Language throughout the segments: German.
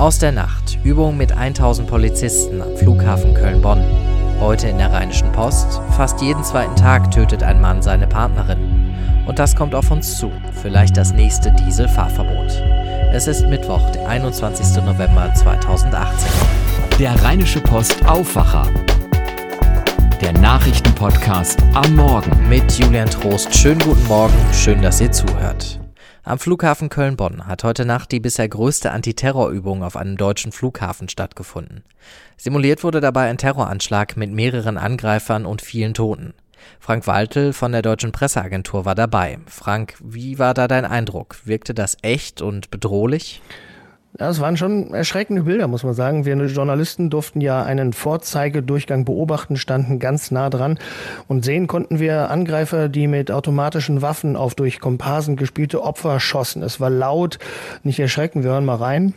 Aus der Nacht. Übung mit 1000 Polizisten am Flughafen Köln-Bonn. Heute in der Rheinischen Post. Fast jeden zweiten Tag tötet ein Mann seine Partnerin. Und das kommt auf uns zu. Vielleicht das nächste Dieselfahrverbot. Es ist Mittwoch, der 21. November 2018. Der Rheinische Post Aufwacher. Der Nachrichtenpodcast am Morgen. Mit Julian Trost. Schönen guten Morgen. Schön, dass ihr zuhört. Am Flughafen Köln-Bonn hat heute Nacht die bisher größte Antiterrorübung auf einem deutschen Flughafen stattgefunden. Simuliert wurde dabei ein Terroranschlag mit mehreren Angreifern und vielen Toten. Frank Waltel von der Deutschen Presseagentur war dabei. Frank, wie war da dein Eindruck? Wirkte das echt und bedrohlich? Ja, es waren schon erschreckende Bilder, muss man sagen. Wir Journalisten durften ja einen Vorzeigedurchgang beobachten, standen ganz nah dran und sehen konnten wir Angreifer, die mit automatischen Waffen auf durch Komparsen gespielte Opfer schossen. Es war laut, nicht erschrecken, wir hören mal rein.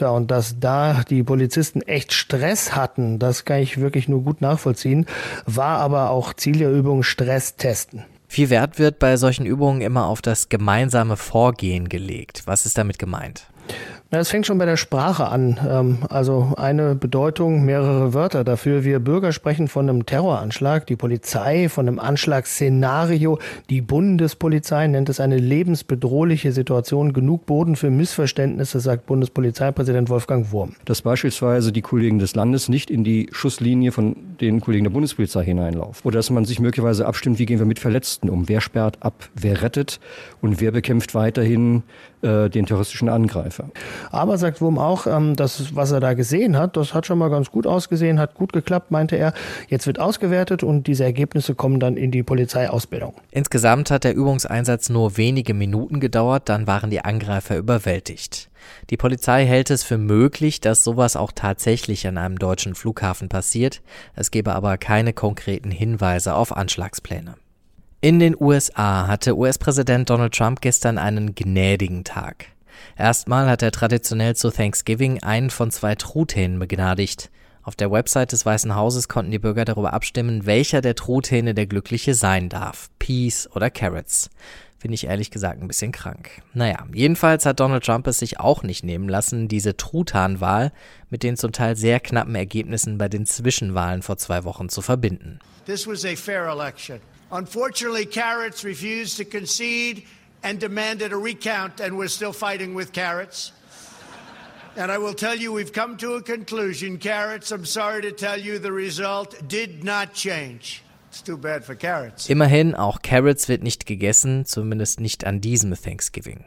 Ja, und dass da die Polizisten echt Stress hatten, das kann ich wirklich nur gut nachvollziehen, war aber auch Ziel der Übung Stress testen. Viel Wert wird bei solchen Übungen immer auf das gemeinsame Vorgehen gelegt. Was ist damit gemeint? Es fängt schon bei der Sprache an. Ähm, also eine Bedeutung, mehrere Wörter dafür. Wir Bürger sprechen von einem Terroranschlag, die Polizei von einem Anschlagsszenario, die Bundespolizei nennt es eine lebensbedrohliche Situation. Genug Boden für Missverständnisse, sagt Bundespolizeipräsident Wolfgang Wurm. Dass beispielsweise die Kollegen des Landes nicht in die Schusslinie von den Kollegen der Bundespolizei hineinlaufen. Oder dass man sich möglicherweise abstimmt, wie gehen wir mit Verletzten um, wer sperrt ab, wer rettet und wer bekämpft weiterhin äh, den terroristischen Angreifer. Aber sagt Wurm auch, ähm, das, was er da gesehen hat, das hat schon mal ganz gut ausgesehen, hat gut geklappt, meinte er. Jetzt wird ausgewertet und diese Ergebnisse kommen dann in die Polizeiausbildung. Insgesamt hat der Übungseinsatz nur wenige Minuten gedauert, dann waren die Angreifer überwältigt. Die Polizei hält es für möglich, dass sowas auch tatsächlich an einem deutschen Flughafen passiert. Es gebe aber keine konkreten Hinweise auf Anschlagspläne. In den USA hatte US-Präsident Donald Trump gestern einen gnädigen Tag. Erstmal hat er traditionell zu Thanksgiving einen von zwei Truthähnen begnadigt. Auf der Website des Weißen Hauses konnten die Bürger darüber abstimmen, welcher der Truthähne der Glückliche sein darf. Peas oder Carrots. Finde ich ehrlich gesagt ein bisschen krank. Naja, jedenfalls hat Donald Trump es sich auch nicht nehmen lassen, diese Truthahnwahl mit den zum Teil sehr knappen Ergebnissen bei den Zwischenwahlen vor zwei Wochen zu verbinden. This was a fair election. Unfortunately, Carrots refused to concede and demanded a recount, and we're still fighting with Carrots. And I will tell you, we've come to a conclusion. Carrots, I'm sorry to tell you, the result did not change. It's too bad for carrots. Immerhin, auch Carrots wird nicht gegessen, zumindest nicht an diesem Thanksgiving.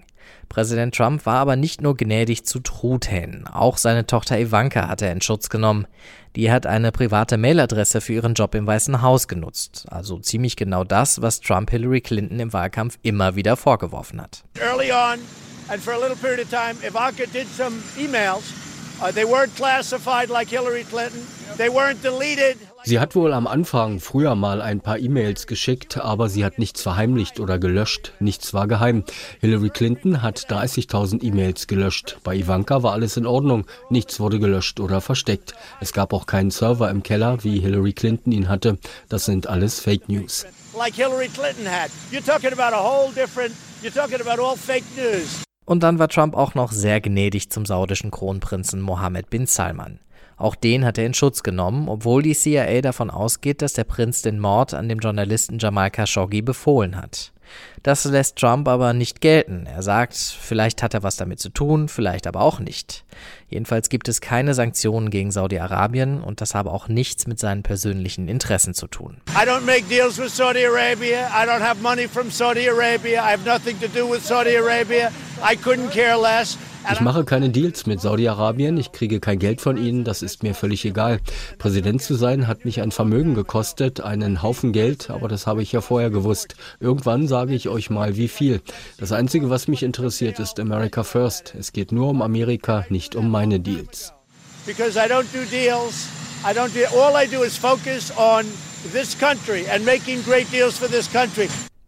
Präsident Trump war aber nicht nur gnädig zu Truthähnen, auch seine Tochter Ivanka hat er in Schutz genommen. Die hat eine private Mailadresse für ihren Job im Weißen Haus genutzt, also ziemlich genau das, was Trump Hillary Clinton im Wahlkampf immer wieder vorgeworfen hat. Early on and for a little period of time Ivanka did some emails. Uh, they weren't classified like Hillary Clinton. They weren't deleted. Sie hat wohl am Anfang früher mal ein paar E-Mails geschickt, aber sie hat nichts verheimlicht oder gelöscht. Nichts war geheim. Hillary Clinton hat 30.000 E-Mails gelöscht. Bei Ivanka war alles in Ordnung. Nichts wurde gelöscht oder versteckt. Es gab auch keinen Server im Keller, wie Hillary Clinton ihn hatte. Das sind alles Fake News. Like Hillary Clinton had. You're talking about a whole different, you're talking about all fake news. Und dann war Trump auch noch sehr gnädig zum saudischen Kronprinzen Mohammed bin Salman. Auch den hat er in Schutz genommen, obwohl die CIA davon ausgeht, dass der Prinz den Mord an dem Journalisten Jamal Khashoggi befohlen hat. Das lässt Trump aber nicht gelten. Er sagt, vielleicht hat er was damit zu tun, vielleicht aber auch nicht. Jedenfalls gibt es keine Sanktionen gegen Saudi-Arabien und das habe auch nichts mit seinen persönlichen Interessen zu tun. I don't make deals with Saudi Arabia. I don't have money from Saudi Arabia. I have nothing to do with Saudi Arabia. I couldn't care less. Ich mache keine Deals mit Saudi-Arabien, ich kriege kein Geld von ihnen, das ist mir völlig egal. Präsident zu sein hat mich ein Vermögen gekostet, einen Haufen Geld, aber das habe ich ja vorher gewusst. Irgendwann sage ich euch mal, wie viel. Das Einzige, was mich interessiert, ist America First. Es geht nur um Amerika, nicht um meine Deals. Because I don't do deals. I don't do, all I do is focus on this country and making great deals for this country.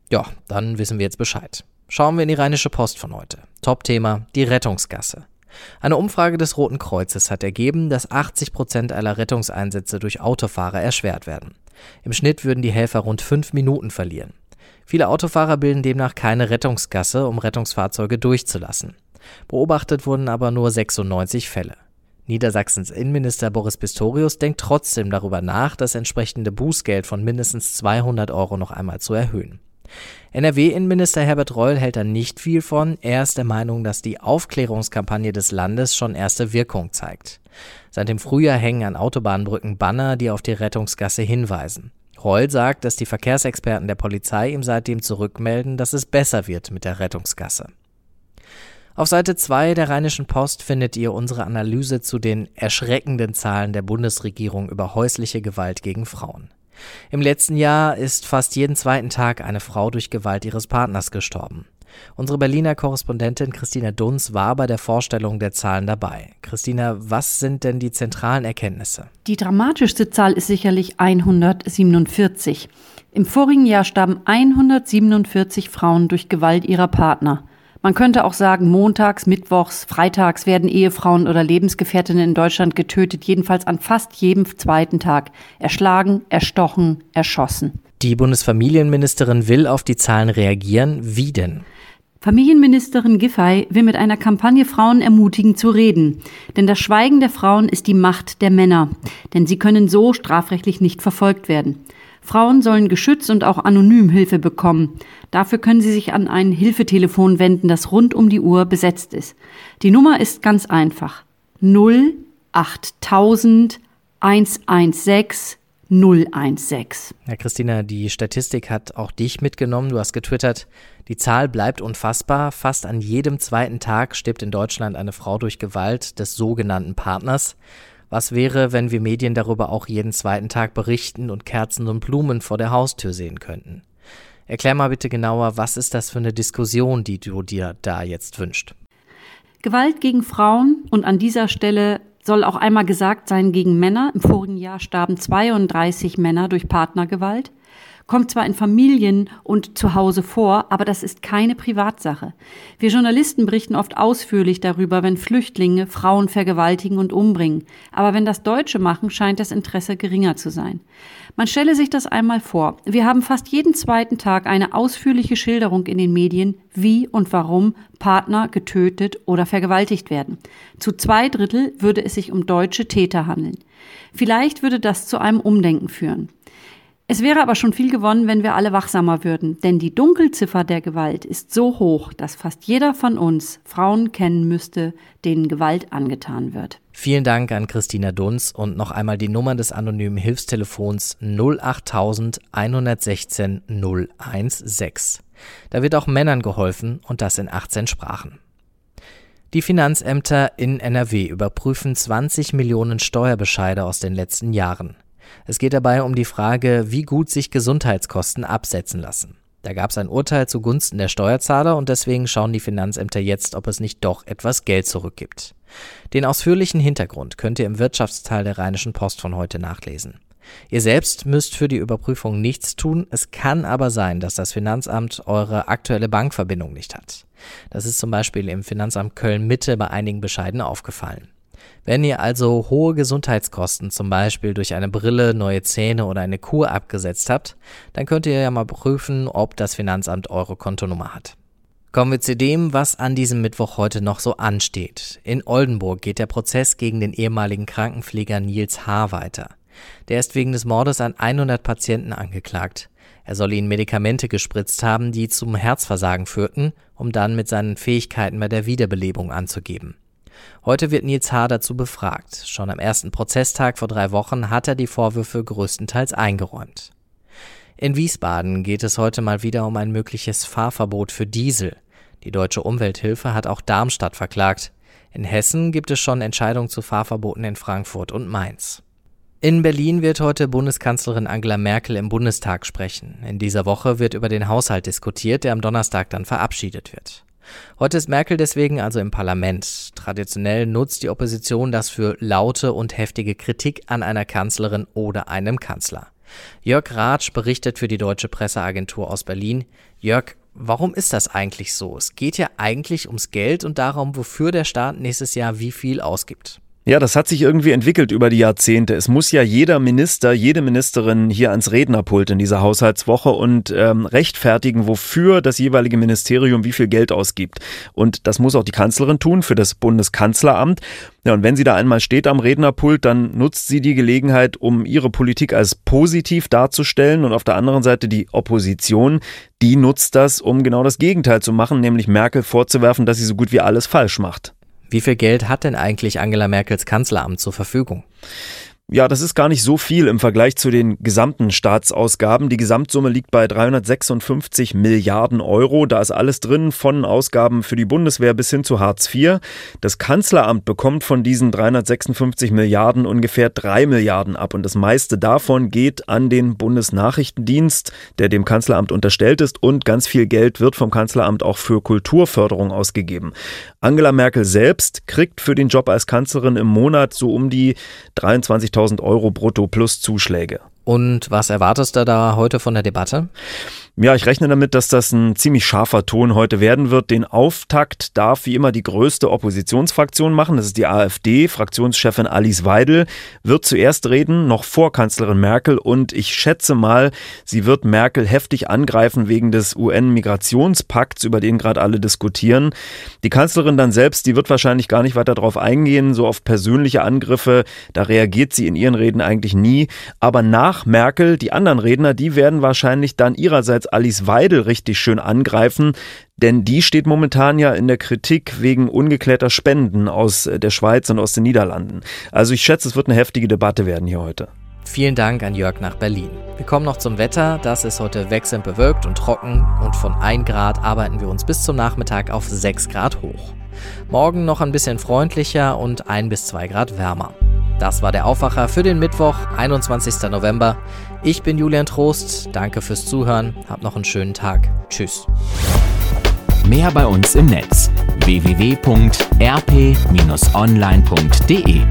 Ja, dann wissen wir jetzt Bescheid. Schauen wir in die Rheinische Post von heute. Top-Thema, die Rettungsgasse. Eine Umfrage des Roten Kreuzes hat ergeben, dass 80 Prozent aller Rettungseinsätze durch Autofahrer erschwert werden. Im Schnitt würden die Helfer rund fünf Minuten verlieren. Viele Autofahrer bilden demnach keine Rettungsgasse, um Rettungsfahrzeuge durchzulassen. Beobachtet wurden aber nur 96 Fälle. Niedersachsens Innenminister Boris Pistorius denkt trotzdem darüber nach, das entsprechende Bußgeld von mindestens 200 Euro noch einmal zu erhöhen. NRW-Innenminister Herbert Reul hält da nicht viel von. Er ist der Meinung, dass die Aufklärungskampagne des Landes schon erste Wirkung zeigt. Seit dem Frühjahr hängen an Autobahnbrücken Banner, die auf die Rettungsgasse hinweisen. Reul sagt, dass die Verkehrsexperten der Polizei ihm seitdem zurückmelden, dass es besser wird mit der Rettungsgasse. Auf Seite 2 der Rheinischen Post findet ihr unsere Analyse zu den erschreckenden Zahlen der Bundesregierung über häusliche Gewalt gegen Frauen. Im letzten Jahr ist fast jeden zweiten Tag eine Frau durch Gewalt ihres Partners gestorben. Unsere Berliner Korrespondentin Christina Dunz war bei der Vorstellung der Zahlen dabei. Christina, was sind denn die zentralen Erkenntnisse? Die dramatischste Zahl ist sicherlich 147. Im vorigen Jahr starben 147 Frauen durch Gewalt ihrer Partner. Man könnte auch sagen, montags, mittwochs, freitags werden Ehefrauen oder Lebensgefährtinnen in Deutschland getötet, jedenfalls an fast jedem zweiten Tag. Erschlagen, erstochen, erschossen. Die Bundesfamilienministerin will auf die Zahlen reagieren. Wie denn? Familienministerin Giffey will mit einer Kampagne Frauen ermutigen zu reden. Denn das Schweigen der Frauen ist die Macht der Männer. Denn sie können so strafrechtlich nicht verfolgt werden. Frauen sollen geschützt und auch anonym Hilfe bekommen. Dafür können sie sich an ein Hilfetelefon wenden, das rund um die Uhr besetzt ist. Die Nummer ist ganz einfach. 08000 116 016. Ja, Christina, die Statistik hat auch dich mitgenommen. Du hast getwittert, die Zahl bleibt unfassbar. Fast an jedem zweiten Tag stirbt in Deutschland eine Frau durch Gewalt des sogenannten Partners. Was wäre, wenn wir Medien darüber auch jeden zweiten Tag berichten und Kerzen und Blumen vor der Haustür sehen könnten? Erklär mal bitte genauer, was ist das für eine Diskussion, die du dir da jetzt wünscht? Gewalt gegen Frauen und an dieser Stelle soll auch einmal gesagt sein gegen Männer. Im vorigen Jahr starben 32 Männer durch Partnergewalt kommt zwar in Familien und zu Hause vor, aber das ist keine Privatsache. Wir Journalisten berichten oft ausführlich darüber, wenn Flüchtlinge Frauen vergewaltigen und umbringen. Aber wenn das Deutsche machen, scheint das Interesse geringer zu sein. Man stelle sich das einmal vor. Wir haben fast jeden zweiten Tag eine ausführliche Schilderung in den Medien, wie und warum Partner getötet oder vergewaltigt werden. Zu zwei Drittel würde es sich um deutsche Täter handeln. Vielleicht würde das zu einem Umdenken führen. Es wäre aber schon viel gewonnen, wenn wir alle wachsamer würden, denn die Dunkelziffer der Gewalt ist so hoch, dass fast jeder von uns Frauen kennen müsste, denen Gewalt angetan wird. Vielen Dank an Christina Dunz und noch einmal die Nummer des anonymen Hilfstelefons 08000 116 016. Da wird auch Männern geholfen und das in 18 Sprachen. Die Finanzämter in NRW überprüfen 20 Millionen Steuerbescheide aus den letzten Jahren. Es geht dabei um die Frage, wie gut sich Gesundheitskosten absetzen lassen. Da gab es ein Urteil zugunsten der Steuerzahler und deswegen schauen die Finanzämter jetzt, ob es nicht doch etwas Geld zurückgibt. Den ausführlichen Hintergrund könnt ihr im Wirtschaftsteil der Rheinischen Post von heute nachlesen. Ihr selbst müsst für die Überprüfung nichts tun, es kann aber sein, dass das Finanzamt eure aktuelle Bankverbindung nicht hat. Das ist zum Beispiel im Finanzamt Köln Mitte bei einigen Bescheiden aufgefallen. Wenn ihr also hohe Gesundheitskosten, zum Beispiel durch eine Brille, neue Zähne oder eine Kur abgesetzt habt, dann könnt ihr ja mal prüfen, ob das Finanzamt eure Kontonummer hat. Kommen wir zu dem, was an diesem Mittwoch heute noch so ansteht. In Oldenburg geht der Prozess gegen den ehemaligen Krankenpfleger Nils H. weiter. Der ist wegen des Mordes an 100 Patienten angeklagt. Er soll ihnen Medikamente gespritzt haben, die zum Herzversagen führten, um dann mit seinen Fähigkeiten bei der Wiederbelebung anzugeben. Heute wird Nils H. dazu befragt. Schon am ersten Prozesstag vor drei Wochen hat er die Vorwürfe größtenteils eingeräumt. In Wiesbaden geht es heute mal wieder um ein mögliches Fahrverbot für Diesel. Die deutsche Umwelthilfe hat auch Darmstadt verklagt. In Hessen gibt es schon Entscheidungen zu Fahrverboten in Frankfurt und Mainz. In Berlin wird heute Bundeskanzlerin Angela Merkel im Bundestag sprechen. In dieser Woche wird über den Haushalt diskutiert, der am Donnerstag dann verabschiedet wird. Heute ist Merkel deswegen also im Parlament. Traditionell nutzt die Opposition das für laute und heftige Kritik an einer Kanzlerin oder einem Kanzler. Jörg Ratsch berichtet für die Deutsche Presseagentur aus Berlin. Jörg, Warum ist das eigentlich so? Es geht ja eigentlich ums Geld und darum, wofür der Staat nächstes Jahr wie viel ausgibt. Ja, das hat sich irgendwie entwickelt über die Jahrzehnte. Es muss ja jeder Minister, jede Ministerin hier ans Rednerpult in dieser Haushaltswoche und ähm, rechtfertigen, wofür das jeweilige Ministerium wie viel Geld ausgibt. Und das muss auch die Kanzlerin tun für das Bundeskanzleramt. Ja, und wenn sie da einmal steht am Rednerpult, dann nutzt sie die Gelegenheit, um ihre Politik als positiv darzustellen. Und auf der anderen Seite die Opposition, die nutzt das, um genau das Gegenteil zu machen, nämlich Merkel vorzuwerfen, dass sie so gut wie alles falsch macht. Wie viel Geld hat denn eigentlich Angela Merkels Kanzleramt zur Verfügung? Ja, das ist gar nicht so viel im Vergleich zu den gesamten Staatsausgaben. Die Gesamtsumme liegt bei 356 Milliarden Euro. Da ist alles drin, von Ausgaben für die Bundeswehr bis hin zu Hartz IV. Das Kanzleramt bekommt von diesen 356 Milliarden ungefähr drei Milliarden ab. Und das meiste davon geht an den Bundesnachrichtendienst, der dem Kanzleramt unterstellt ist. Und ganz viel Geld wird vom Kanzleramt auch für Kulturförderung ausgegeben. Angela Merkel selbst kriegt für den Job als Kanzlerin im Monat so um die 23.000 Euro brutto plus Zuschläge. Und was erwartest du da heute von der Debatte? Ja, ich rechne damit, dass das ein ziemlich scharfer Ton heute werden wird. Den Auftakt darf wie immer die größte Oppositionsfraktion machen. Das ist die AfD. Fraktionschefin Alice Weidel wird zuerst reden, noch vor Kanzlerin Merkel. Und ich schätze mal, sie wird Merkel heftig angreifen wegen des UN-Migrationspakts, über den gerade alle diskutieren. Die Kanzlerin dann selbst, die wird wahrscheinlich gar nicht weiter darauf eingehen, so auf persönliche Angriffe. Da reagiert sie in ihren Reden eigentlich nie. Aber nach Merkel, die anderen Redner, die werden wahrscheinlich dann ihrerseits jetzt Alice Weidel richtig schön angreifen, denn die steht momentan ja in der Kritik wegen ungeklärter Spenden aus äh, der Schweiz und aus den Niederlanden. Also ich schätze, es wird eine heftige Debatte werden hier heute. Vielen Dank an Jörg nach Berlin. Wir kommen noch zum Wetter. Das ist heute wechselnd bewölkt und trocken und von 1 Grad arbeiten wir uns bis zum Nachmittag auf 6 Grad hoch. Morgen noch ein bisschen freundlicher und 1 bis 2 Grad wärmer. Das war der Aufwacher für den Mittwoch, 21. November. Ich bin Julian Trost. Danke fürs Zuhören. Habt noch einen schönen Tag. Tschüss. Mehr bei uns im Netz www.rp-online.de